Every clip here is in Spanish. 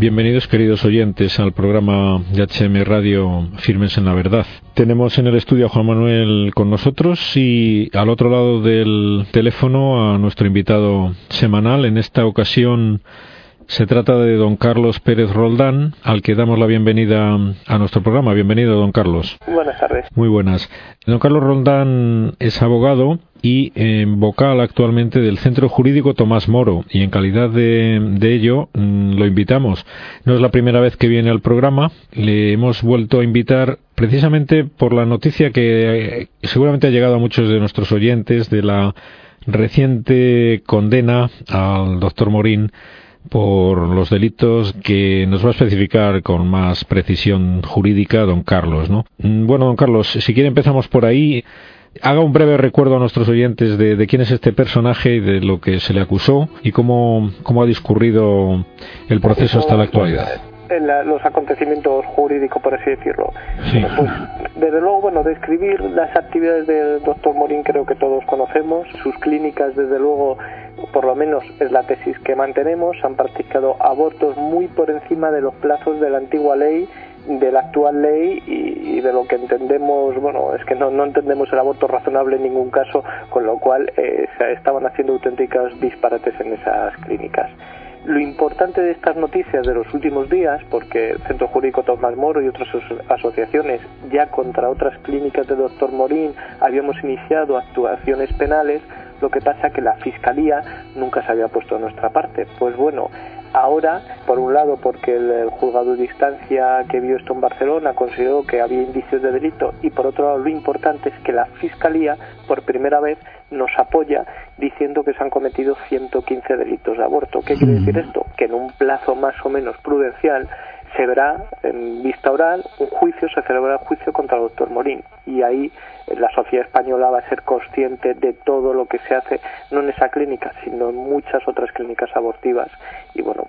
Bienvenidos queridos oyentes al programa de HM Radio Firmes en la Verdad. Tenemos en el estudio a Juan Manuel con nosotros y al otro lado del teléfono a nuestro invitado semanal. En esta ocasión se trata de don Carlos Pérez Roldán, al que damos la bienvenida a nuestro programa. Bienvenido, don Carlos. Buenas tardes. Muy buenas. Don Carlos Roldán es abogado y vocal actualmente del Centro Jurídico Tomás Moro y en calidad de, de, ello mm, lo invitamos. No es la primera vez que viene al programa, le hemos vuelto a invitar precisamente por la noticia que eh, seguramente ha llegado a muchos de nuestros oyentes de la reciente condena al doctor Morín por los delitos que nos va a especificar con más precisión jurídica don Carlos, ¿no? Mm, bueno, don Carlos, si quiere empezamos por ahí. Haga un breve recuerdo a nuestros oyentes de, de quién es este personaje y de lo que se le acusó y cómo, cómo ha discurrido el proceso hasta la actualidad en los acontecimientos jurídicos, por así decirlo. Pues, desde luego, bueno, describir las actividades del doctor Morín creo que todos conocemos. Sus clínicas, desde luego, por lo menos es la tesis que mantenemos, han practicado abortos muy por encima de los plazos de la antigua ley de la actual ley y, de lo que entendemos, bueno, es que no, no entendemos el aborto razonable en ningún caso, con lo cual eh, se estaban haciendo auténticas disparates en esas clínicas. Lo importante de estas noticias de los últimos días, porque el Centro Jurídico Tomás Moro y otras asociaciones ya contra otras clínicas de doctor Morín habíamos iniciado actuaciones penales, lo que pasa que la Fiscalía nunca se había puesto a nuestra parte. Pues bueno, Ahora, por un lado, porque el, juzgado de distancia que vio esto en Barcelona consideró que había indicios de delito y por otro lado lo importante es que la Fiscalía por primera vez nos apoya diciendo que se han cometido 115 delitos de aborto. ¿Qué quiere decir esto? Que en un plazo más o menos prudencial se verá en vista oral un juicio, se celebrará el juicio contra el doctor Morín y ahí la sociedad española va a ser consciente de todo lo que se hace, no en esa clínica, sino en muchas otras clínicas abortivas. Y bueno,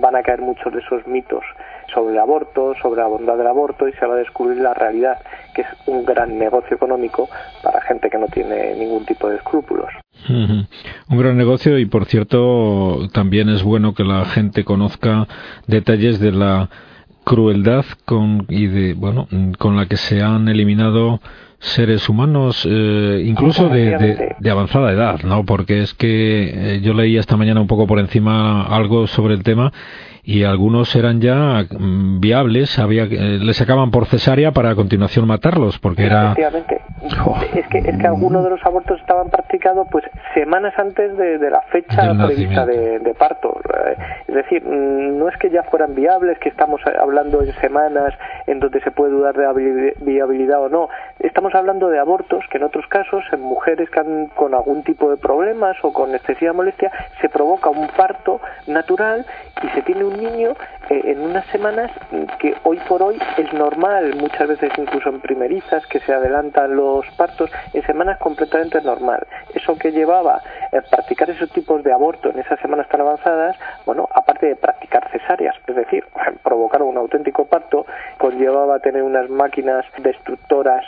van a caer muchos de esos mitos sobre el aborto, sobre la bondad del aborto, y se va a descubrir la realidad, que es un gran negocio económico para gente que no tiene ningún tipo de escrúpulos. Un gran negocio y, por cierto, también es bueno que la gente conozca detalles de la crueldad con y de bueno con la que se han eliminado seres humanos, eh, incluso de, de, avanzada edad, ¿no? Porque es que eh, yo leí esta mañana un poco por encima algo sobre el tema y algunos eran ya mm, viables, había eh, les sacaban por cesárea para a continuación matarlos, porque era... Efectivamente. Es, que, es que algunos de los abortos estaban practicados pues semanas antes de, la fecha prevista de, de, parto. Es decir, mm, no es que ya fueran viables, que estamos hablando en semanas en donde se puede dudar de viabilidad o no. Estamos hablando de abortos que en otros casos, en mujeres que han, con algún tipo de problemas o con excesiva molestia, se provoca un parto natural y se tiene un niño eh, en unas semanas que hoy por hoy es normal, muchas veces incluso en primerizas que se adelantan los partos, en semanas completamente normal. Eso que llevaba a practicar esos tipos de aborto en esas semanas tan avanzadas, bueno, aparte de practicar cesáreas, es decir, provocar un auténtico parto, conllevaba tener unas máquinas destructoras,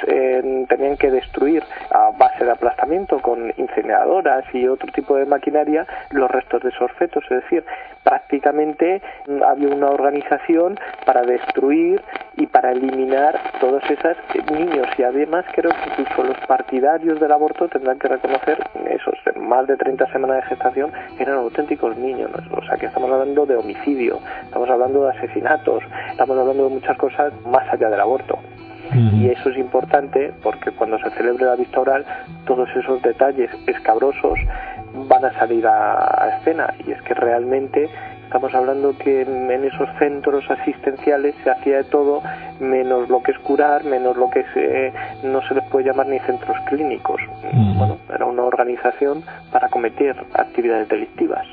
tenían que destruir a base de aplastamiento con incineradoras y otro tipo de maquinaria los restos de esos fetos, es decir, prácticamente había una organización para destruir y para eliminar todos esos niños. Y además creo que incluso los partidarios del aborto tendrán que reconocer esos más de 30 semanas de gestación eran auténticos niños, o sea que estamos hablando de homicidio, estamos hablando de asesinatos, estamos hablando de muchas cosas más allá del aborto. Y eso es importante porque cuando se celebre la vista oral, todos esos detalles escabrosos van a salir a escena. Y es que realmente Estamos hablando que en esos centros asistenciales se hacía de todo, menos lo que es curar, menos lo que eh, no se les puede llamar ni centros clínicos. Bueno, era una organización para cometer actividades delictivas.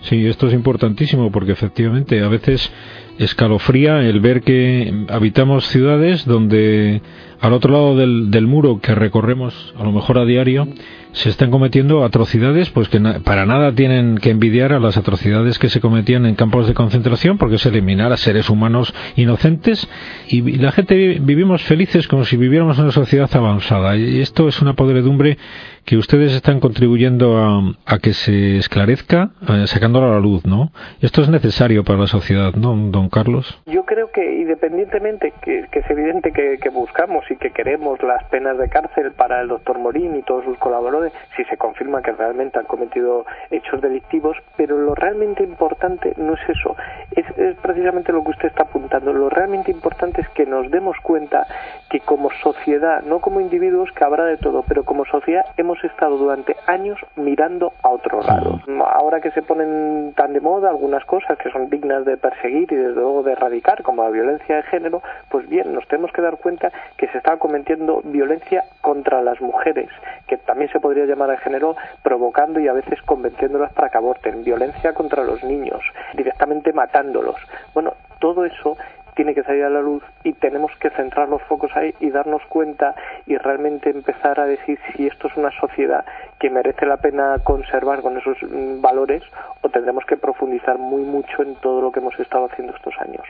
Sí, esto es importantísimo porque efectivamente a veces escalofría el ver que habitamos ciudades donde al otro lado del, del muro que recorremos a lo mejor a diario se están cometiendo atrocidades pues que para nada tienen que envidiar a las atrocidades que se cometían en campos de concentración porque es eliminar a seres humanos inocentes y la gente vivimos felices como si viviéramos en una sociedad avanzada y esto es una podredumbre que ustedes están contribuyendo a, que se esclarezca eh, sacándola a la luz, ¿no? Esto es necesario para la sociedad, ¿no, don Carlos? Yo creo que independientemente que, es evidente que, buscamos y que queremos las penas de cárcel para el doctor Morín y todos sus colaboradores, si se confirma que realmente han cometido hechos delictivos, pero lo realmente importante no es eso, es, es precisamente lo que usted está apuntando. Lo realmente importante es que nos demos cuenta que como sociedad, no como individuos, que habrá de todo, pero como sociedad hemos estado durante años mirando a otro lado. Ahora que se ponen tan de moda algunas cosas que son dignas de perseguir y desde luego de erradicar, como la violencia de género, pues bien, nos tenemos que dar cuenta que se está cometiendo violencia contra las mujeres, que también se podría llamar de género, provocando y a veces convenciéndolas para que aborten, violencia contra los niños, directamente matándolos. Bueno, todo eso tiene que salir a la luz y tenemos que centrar los focos ahí y darnos cuenta y realmente empezar a decir si esto es una sociedad que merece la pena conservar con esos mm, valores o tendremos que profundizar muy mucho en todo lo que hemos estado haciendo estos años.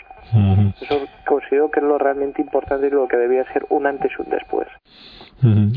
Eso considero que es lo realmente importante y lo que debía ser un antes y un después.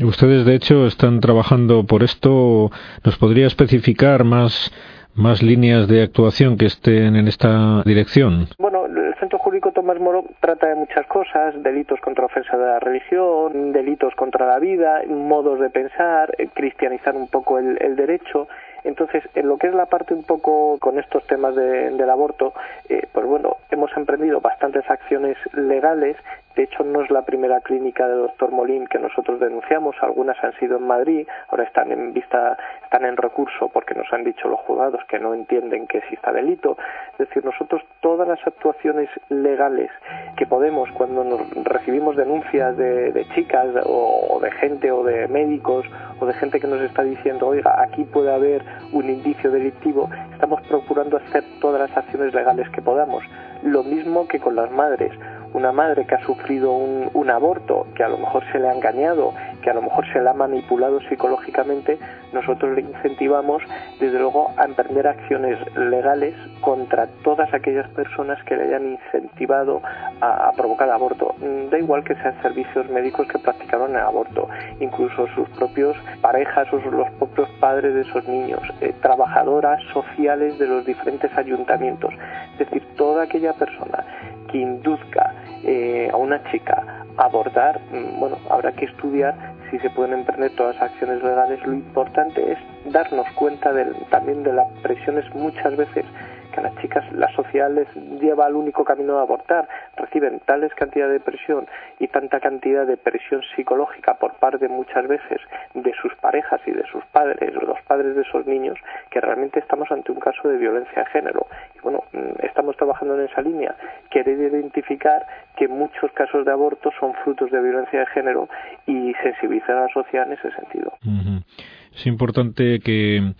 Ustedes, de hecho, están trabajando por esto. ¿Nos podría especificar más más líneas de actuación que estén en esta dirección? Bueno, el Centro Jurídico Tomás Moro trata de muchas cosas, delitos contra ofensa de la religión, delitos contra la vida, modos de pensar, eh, cristianizar un poco el, derecho. Entonces, en lo que es la parte un poco con estos temas del aborto, eh, pues bueno, hemos emprendido bastantes acciones legales de hecho, no es la primera clínica de doctor Molín que nosotros denunciamos. Algunas han sido en Madrid, ahora están en vista, están en recurso porque nos han dicho los juzgados que no entienden que exista delito. Es decir, nosotros todas las actuaciones legales que podemos cuando nos recibimos denuncias de, chicas o, de gente o de médicos o de gente que nos está diciendo, oiga, aquí puede haber un indicio delictivo, estamos procurando hacer todas las acciones legales que podamos. Lo mismo que con las madres una madre que ha sufrido un, un, aborto, que a lo mejor se le ha engañado, que a lo mejor se le ha manipulado psicológicamente, nosotros le incentivamos, desde luego, a emprender acciones legales contra todas aquellas personas que le hayan incentivado a, provocar aborto. Mm, da igual que sean servicios médicos que practicaron el aborto, incluso sus propios parejas o los propios padres de esos niños, eh, trabajadoras sociales de los diferentes ayuntamientos. Es decir, toda aquella persona que induzca eh, a una chica a abortar, mm, bueno, habrá que estudiar si se pueden emprender todas las acciones legales. Lo importante es darnos cuenta también de las presiones muchas veces las chicas la sociedad les lleva al único camino de abortar, reciben tales cantidad de presión y tanta cantidad de presión psicológica por parte muchas veces de sus parejas y de sus padres, los padres de esos niños, que realmente estamos ante un caso de violencia de género. Y bueno, mm, estamos trabajando en esa línea, querer identificar que muchos casos de aborto son frutos de violencia de género y sensibilizar a la sociedad en ese sentido. Es importante que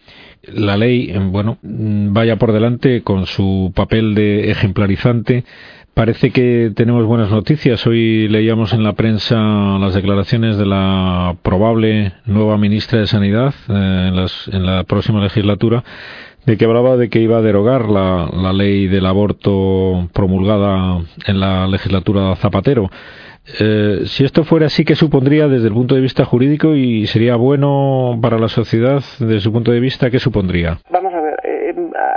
la ley, eh, bueno, vaya por delante con su papel de ejemplarizante. Parece que tenemos buenas noticias. Hoy leíamos en la prensa las declaraciones de la probable nueva ministra de Sanidad eh, en, la próxima legislatura, de que hablaba de que iba a derogar la, la ley del aborto promulgada en la legislatura Zapatero. Eh, si esto fuera así, ¿qué supondría desde el punto de vista jurídico y sería bueno para la sociedad desde su punto de vista? ¿Qué supondría? Vamos a ver,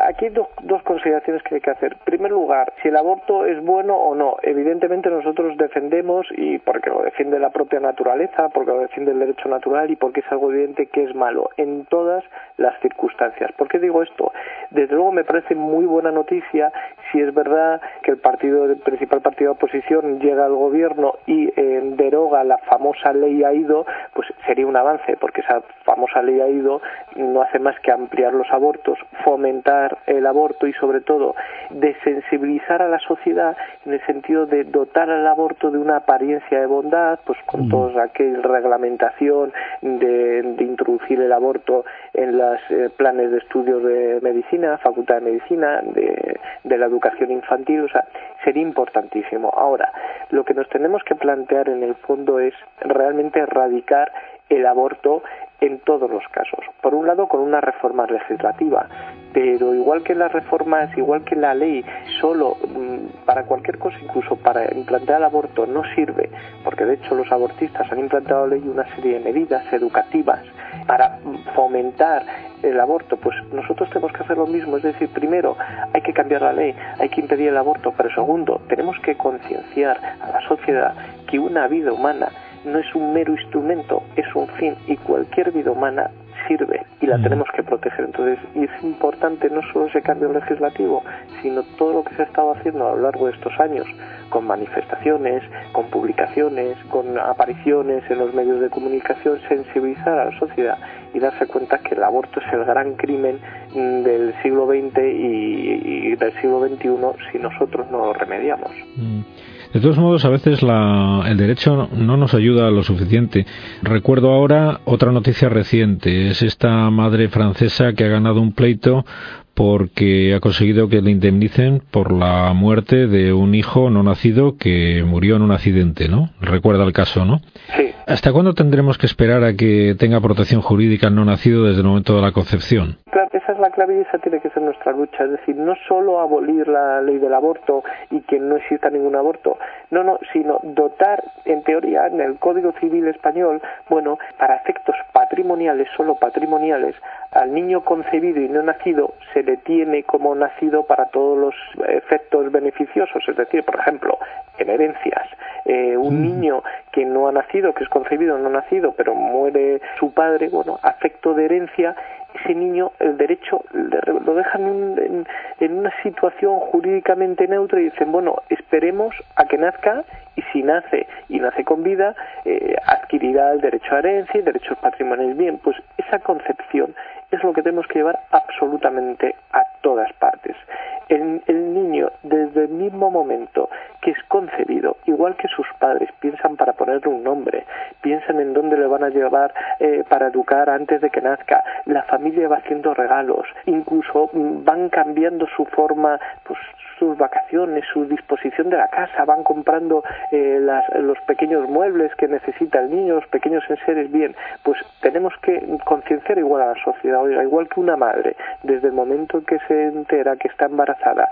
aquí hay dos, dos, consideraciones que hay que hacer. En primer lugar, si el aborto es bueno o no. Evidentemente nosotros defendemos, y porque lo defiende la propia naturaleza, porque lo defiende el derecho natural y porque es algo evidente que es malo en todas las circunstancias. ¿Por qué digo esto? Desde luego me parece muy buena noticia si es verdad que el partido, el principal partido de oposición llega al gobierno y eh, deroga la famosa ley AIDO, pues sería un avance porque esa famosa ley ha ido no hace más que ampliar los abortos, fomentar el aborto y sobre todo desensibilizar a la sociedad en el sentido de dotar al aborto de una apariencia de bondad, pues con mm. toda aquella reglamentación de, introducir el aborto en los eh, planes de estudios de medicina, facultad de medicina, de, de la educación infantil, o sea, sería importantísimo. Ahora, lo que nos tenemos que plantear en el fondo es realmente erradicar el aborto en todos los casos. Por un lado, con una reforma legislativa, pero igual que las reformas, igual que la ley, solo mm, para cualquier cosa, incluso para implantar el aborto, no sirve, porque de hecho los abortistas han implantado ley una serie de medidas educativas para fomentar el aborto, pues nosotros tenemos que hacer lo mismo, es decir, primero hay que cambiar la ley, hay que impedir el aborto, pero segundo, tenemos que concienciar a la sociedad que una vida humana no es un mero instrumento, es un fin y cualquier vida humana sirve y la mm. tenemos que proteger. Entonces, y es importante no solo ese cambio legislativo, sino todo lo que se ha estado haciendo a lo largo de estos años, con manifestaciones, con publicaciones, con apariciones en los medios de comunicación, sensibilizar a la sociedad y darse cuenta que el aborto es el gran crimen mm, del siglo XX y, del siglo XXI si nosotros no lo remediamos. Mm. De todos modos, a veces el derecho no nos ayuda lo suficiente. Recuerdo ahora otra noticia reciente. Es esta madre francesa que ha ganado un pleito porque ha conseguido que le indemnicen por la muerte de un hijo no nacido que murió en un accidente, ¿no? Recuerda el caso, ¿no? Sí. ¿Hasta cuándo tendremos que esperar a que tenga protección jurídica el no nacido desde el momento de la concepción? Claro, esa es la clave y esa tiene que ser nuestra lucha. Es decir, no solo abolir la ley del aborto y que no exista ningún aborto, no, no, sino dotar, en teoría, en el Código Civil Español, bueno, para efectos patrimoniales, solo patrimoniales, al niño concebido y no nacido se le tiene como nacido para todos los efectos beneficiosos. Es decir, por ejemplo, en herencias. Eh, un mm. niño que no ha nacido, que es concebido, no nacido, pero muere su padre, bueno, afecto de herencia, ese niño, el derecho, lo dejan en, una situación jurídicamente neutra y dicen, bueno, esperemos a que nazca y si nace y nace con vida, eh, adquirirá el derecho a herencia y derechos patrimoniales. Bien, pues esa concepción es lo que tenemos que llevar absolutamente a todas partes. El, el, niño, desde el mismo momento que es concebido, igual que sus padres, piensan para ponerle un nombre, piensan en dónde le van a llevar eh, para educar antes de que nazca, la familia va haciendo regalos, incluso mm, van cambiando su forma, pues sus vacaciones, su disposición de la casa, van comprando eh, los pequeños muebles que necesita el niño, los pequeños enseres, bien, pues tenemos que concienciar igual a la sociedad, oiga, igual que una madre, desde el momento en que se entera que está embarazada,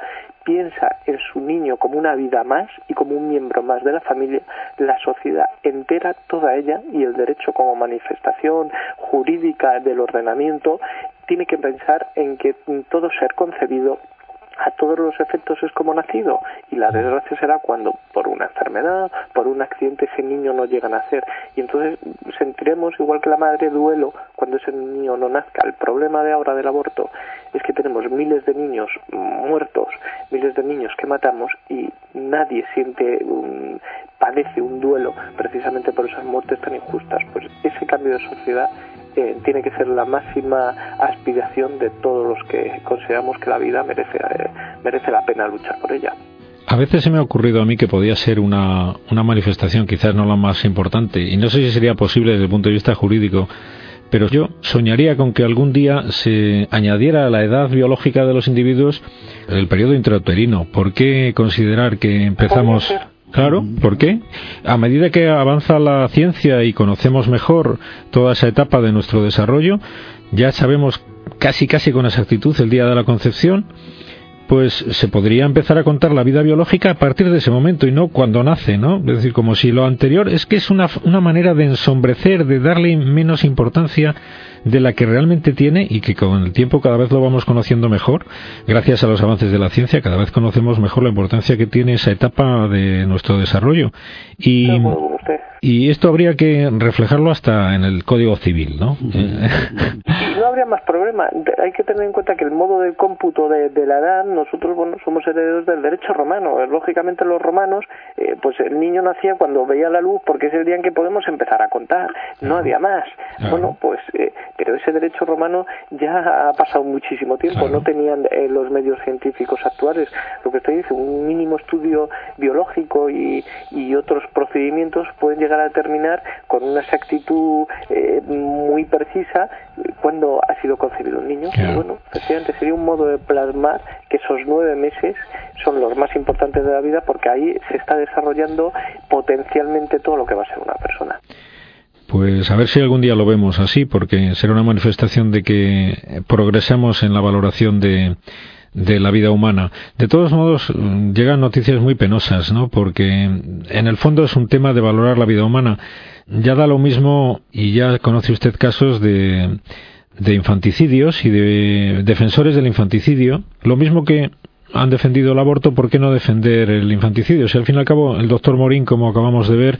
piensa en su niño como una vida más y como un miembro más de la familia, la sociedad entera, toda ella, y el derecho como manifestación jurídica del ordenamiento, tiene que pensar en que todo ser concebido a todos los efectos es como nacido y la desgracia será cuando por una enfermedad, por un accidente ese niño no llega a nacer y entonces sentiremos igual que la madre duelo cuando ese niño no nazca. El problema de ahora del aborto es que tenemos miles de niños muertos, miles de niños que matamos y nadie siente un, padece un duelo precisamente por esas muertes tan injustas. Pues ese cambio de sociedad tiene que ser la máxima aspiración de todos los que consideramos que la vida merece, eh, merece la pena luchar por ella. A veces se me ha ocurrido a mí que podía ser una, una manifestación, quizás no la más importante, y no sé si sería posible desde el punto de vista jurídico, pero yo soñaría con que algún día se añadiera a la edad biológica de los individuos el periodo intrauterino. ¿Por qué considerar que empezamos... Claro, ¿por qué? A medida que avanza la ciencia y conocemos mejor toda esa etapa de nuestro desarrollo, ya sabemos casi casi con exactitud el día de la concepción, pues se podría empezar a contar la vida biológica a partir de ese momento y no cuando nace, ¿no? Es decir, como si lo anterior es que es una, una manera de ensombrecer, de darle menos importancia de la que realmente tiene y que con el tiempo cada vez lo vamos conociendo mejor, gracias a los avances de la ciencia, cada vez conocemos mejor la importancia que tiene esa etapa de nuestro desarrollo. Y, y esto habría que reflejarlo hasta en el Código Civil, ¿no? No habría más problema. Hay que tener en cuenta que el modo de cómputo de, la edad, nosotros bueno, somos herederos del derecho romano. Lógicamente los romanos, eh, pues el niño nacía cuando veía la luz porque es el día en que podemos empezar a contar. no había más. Bueno, pues, eh, pero ese derecho romano ya ha pasado muchísimo tiempo, no tenían eh, los medios científicos actuales. Lo que usted dice, un mínimo estudio biológico y, y otros procedimientos pueden llegar a determinar con una exactitud eh, muy precisa ha sido concebido un niño. bueno, efectivamente sería un modo de plasmar que esos nueve meses son los más importantes de la vida porque ahí se está desarrollando potencialmente todo lo que va a ser una persona. Pues a ver si algún día lo vemos así, porque será una manifestación de que progresamos en la valoración de, de la vida humana. De todos modos, llegan noticias muy penosas, ¿no? Porque en el fondo es un tema de valorar la vida humana. Ya da lo mismo, y ya conoce usted casos de, de infanticidios y de defensores del infanticidio, lo mismo que han defendido el aborto, ¿por qué no defender el infanticidio? Si al fin y al cabo el doctor Morín, como acabamos de ver,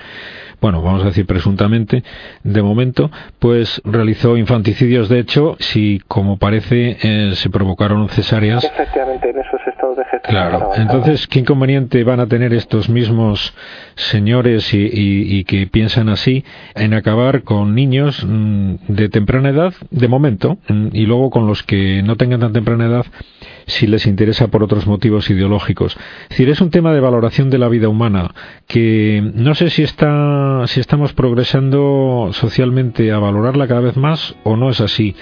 bueno, vamos a decir presuntamente, de momento, pues realizó infanticidios. De hecho, si como parece eh, se provocaron cesáreas. Efectivamente, en esos estados de gestación. Claro. Entonces, ¿qué inconveniente van a tener estos mismos señores y, y, que piensan así en acabar con niños mm, de temprana edad, de momento, mm, y luego con los que no tengan tan temprana edad? Si les interesa por otros motivos ideológicos. Es decir, es un tema de valoración de la vida humana que no sé si está si estamos progresando socialmente a valorarla cada vez más o no es así.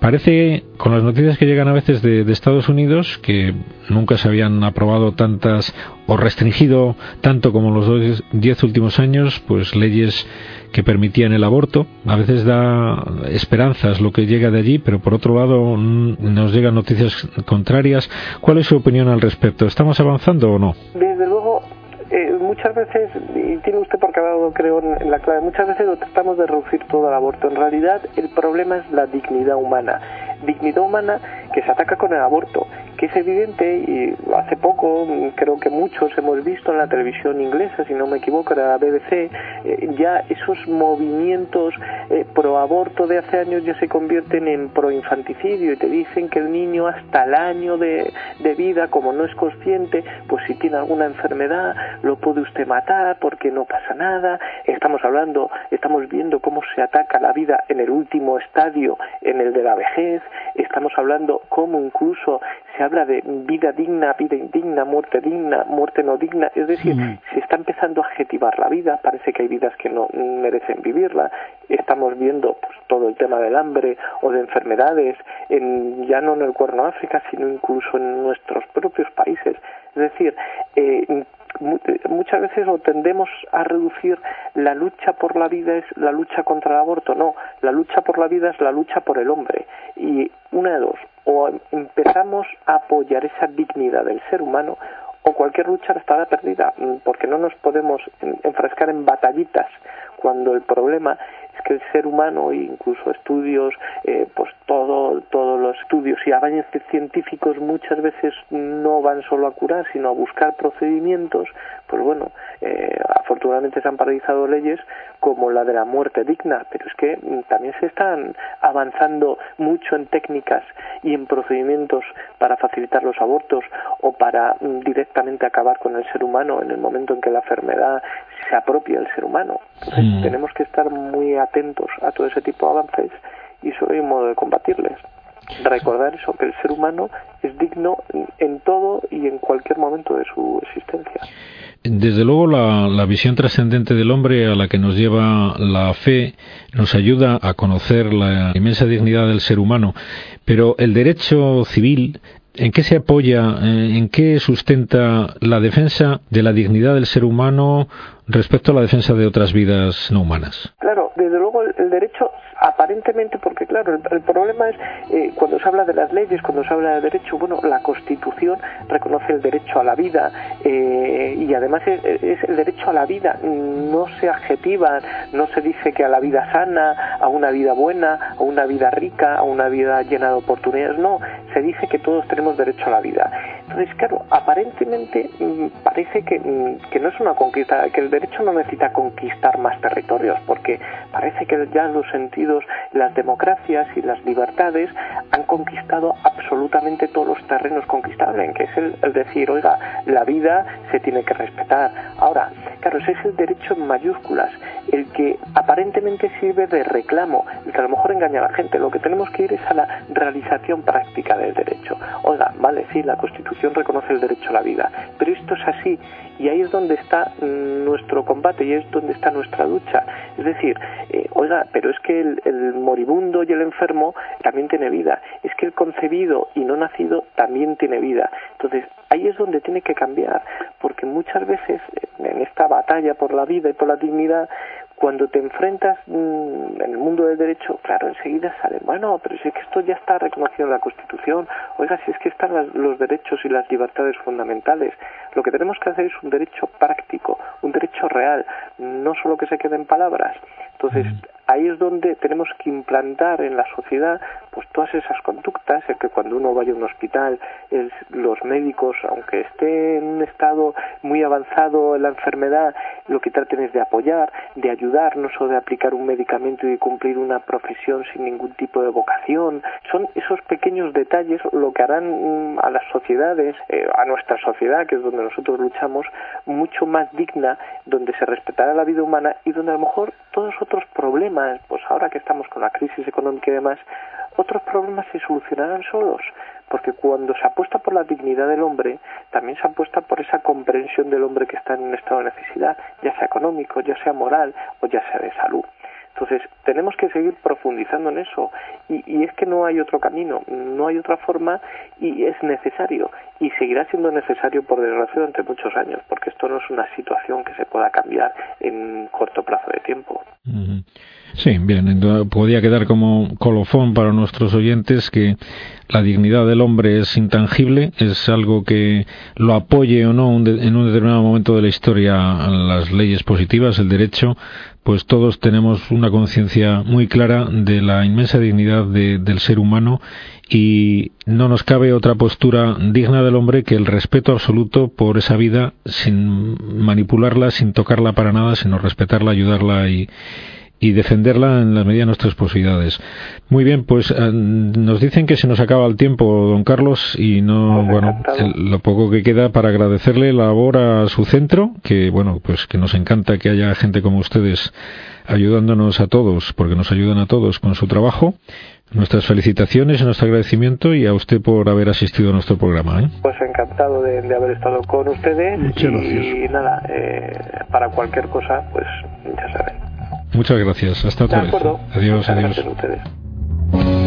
Parece, con las noticias que llegan a veces de, Estados Unidos, que nunca se habían aprobado tantas o restringido tanto como los diez últimos años, pues leyes que permitían el aborto. A veces da esperanzas lo que llega de allí, pero por otro lado nos llegan noticias contrarias. ¿Cuál es su opinión al respecto? ¿Estamos avanzando o no? Desde luego, eh, muchas veces, y tiene usted ha dado, creo, en la clave, muchas veces lo tratamos de reducir todo al aborto. En realidad, el problema es la dignidad humana. Dignidad humana que se ataca con el aborto que es evidente y hace poco creo que muchos hemos visto en la televisión inglesa, si no me equivoco, era la BBC, eh, ya esos movimientos eh, pro aborto de hace años ya se convierten en pro infanticidio y te dicen que el niño hasta el año de, de vida, como no es consciente, pues si tiene alguna enfermedad lo puede usted matar porque no pasa nada. Estamos hablando, estamos viendo cómo se ataca la vida en el último estadio, en el de la vejez. Estamos hablando cómo incluso se habla de vida digna, vida indigna, muerte digna, muerte no digna, es decir, se está empezando a adjetivar la vida, parece que hay vidas que no merecen vivirla, estamos viendo pues, todo el tema del hambre o de enfermedades, en, ya no en el Cuerno África, sino incluso en nuestros propios países, es decir, eh, muchas veces lo tendemos a reducir la lucha por la vida es la lucha contra el aborto. No la lucha por la vida es la lucha por el hombre. Y una de dos o empezamos a apoyar esa dignidad del ser humano o cualquier lucha estará perdida, mm, porque no nos podemos enfrascar en batallitas cuando el problema que el ser humano, incluso estudios, eh, pues todo, todos los estudios y avances científicos muchas veces no van solo a curar, sino a buscar procedimientos, pues bueno, eh, afortunadamente se han paralizado leyes como la de la muerte digna, pero es que mm, también se están avanzando mucho en técnicas y en procedimientos para facilitar los abortos o para mm, directamente acabar con el ser humano en el momento en que la enfermedad se apropia del ser humano. Entonces mm. tenemos que estar muy atentos a todo ese tipo de avances y eso hay un modo de combatirles recordar eso, que el ser humano es digno en todo y en cualquier momento de su existencia. Desde luego la, visión trascendente del hombre a la que nos lleva la fe nos ayuda a conocer la inmensa dignidad del ser humano, pero el derecho civil ¿En qué se apoya, eh, en qué sustenta la defensa de la dignidad del ser humano respecto a la defensa de otras vidas no humanas? Claro, desde luego el derecho aparentemente, porque claro, el, problema es eh, cuando se habla de las leyes, cuando se habla de derecho, bueno, la Constitución reconoce el derecho a la vida eh, y además es, el derecho a la vida, no se adjetiva, no se dice que a la vida sana, a una vida buena, a una vida rica, a una vida llena de oportunidades, no, se dice que todos tenemos derecho a la vida. Entonces, claro, aparentemente mm, parece que, mm, que no es una conquista, que el derecho no necesita conquistar más territorios, porque parece que ya los sentidos las democracias y las libertades han conquistado absolutamente todos los terrenos conquistables, que es el, decir, oiga, la vida se tiene que respetar. Ahora, claro, ese es el derecho en mayúsculas, el que aparentemente sirve de reclamo, el que a lo mejor engaña a la gente. Lo que tenemos que ir es a la realización práctica del derecho. Oiga, vale, sí, la Constitución reconoce el derecho a la vida, pero esto es así y ahí es donde está nuestro combate y es donde está nuestra lucha. Es decir, eh, oiga, pero es que el, moribundo y el enfermo también tiene vida, es que el concebido y no nacido también tiene vida. Entonces, ahí es donde tiene que cambiar, porque muchas veces en esta batalla por la vida y por la dignidad, cuando te enfrentas mm, en el mundo del derecho, claro, enseguida sale, bueno, pero si es que esto ya está reconocido en la Constitución, oiga, si es que están los derechos y las libertades fundamentales, lo que tenemos que hacer es un derecho práctico, un derecho real, no solo que se quede en palabras. Entonces, ahí es donde tenemos que implantar en la sociedad pues todas esas conductas, el que cuando uno vaya a un hospital, los médicos, aunque esté en un estado muy avanzado en la enfermedad, lo que traten es de apoyar, de ayudarnos o de aplicar un medicamento y cumplir una profesión sin ningún tipo de vocación. Son esos pequeños detalles lo que harán mm, a las sociedades, eh, a nuestra sociedad, que es donde nosotros luchamos, mucho más digna, donde se respetará la vida humana y donde a lo mejor todos otros problemas, pues ahora que estamos con la crisis económica y demás, otros problemas se solucionarán solos, porque cuando se apuesta por la dignidad del hombre, también se apuesta por esa comprensión del hombre que está en un estado de necesidad, ya sea económico, ya sea moral o ya sea de salud. Entonces, tenemos que seguir profundizando en eso. Y, y, es que no hay otro camino, no hay otra forma y es necesario. Y seguirá siendo necesario, por desgracia, durante muchos años, porque esto no es una situación que se pueda cambiar en corto plazo de tiempo. Sí, bien, podría quedar como colofón para nuestros oyentes que la dignidad del hombre es intangible, es algo que lo apoye o no en un determinado momento de la historia las leyes positivas, el derecho, pues todos tenemos una conciencia muy clara de la inmensa dignidad del ser humano y no nos cabe otra postura digna del hombre que el respeto absoluto por esa vida sin manipularla, sin tocarla para nada, sino respetarla, ayudarla y, y defenderla en la medida de nuestras posibilidades. Muy bien, pues eh, nos dicen que se nos acaba el tiempo, don Carlos, y no, bueno, lo poco que queda para agradecerle la labor a su centro, que bueno, pues que nos encanta que haya gente como ustedes ayudándonos a todos, porque nos ayudan a todos con su trabajo. Nuestras felicitaciones y nuestro agradecimiento y a usted por haber asistido a nuestro programa. ¿eh? Pues encantado de, haber estado con ustedes y, nada, eh, para cualquier cosa, pues ya saben. Muchas gracias. Hasta otra vez. Adiós, adiós.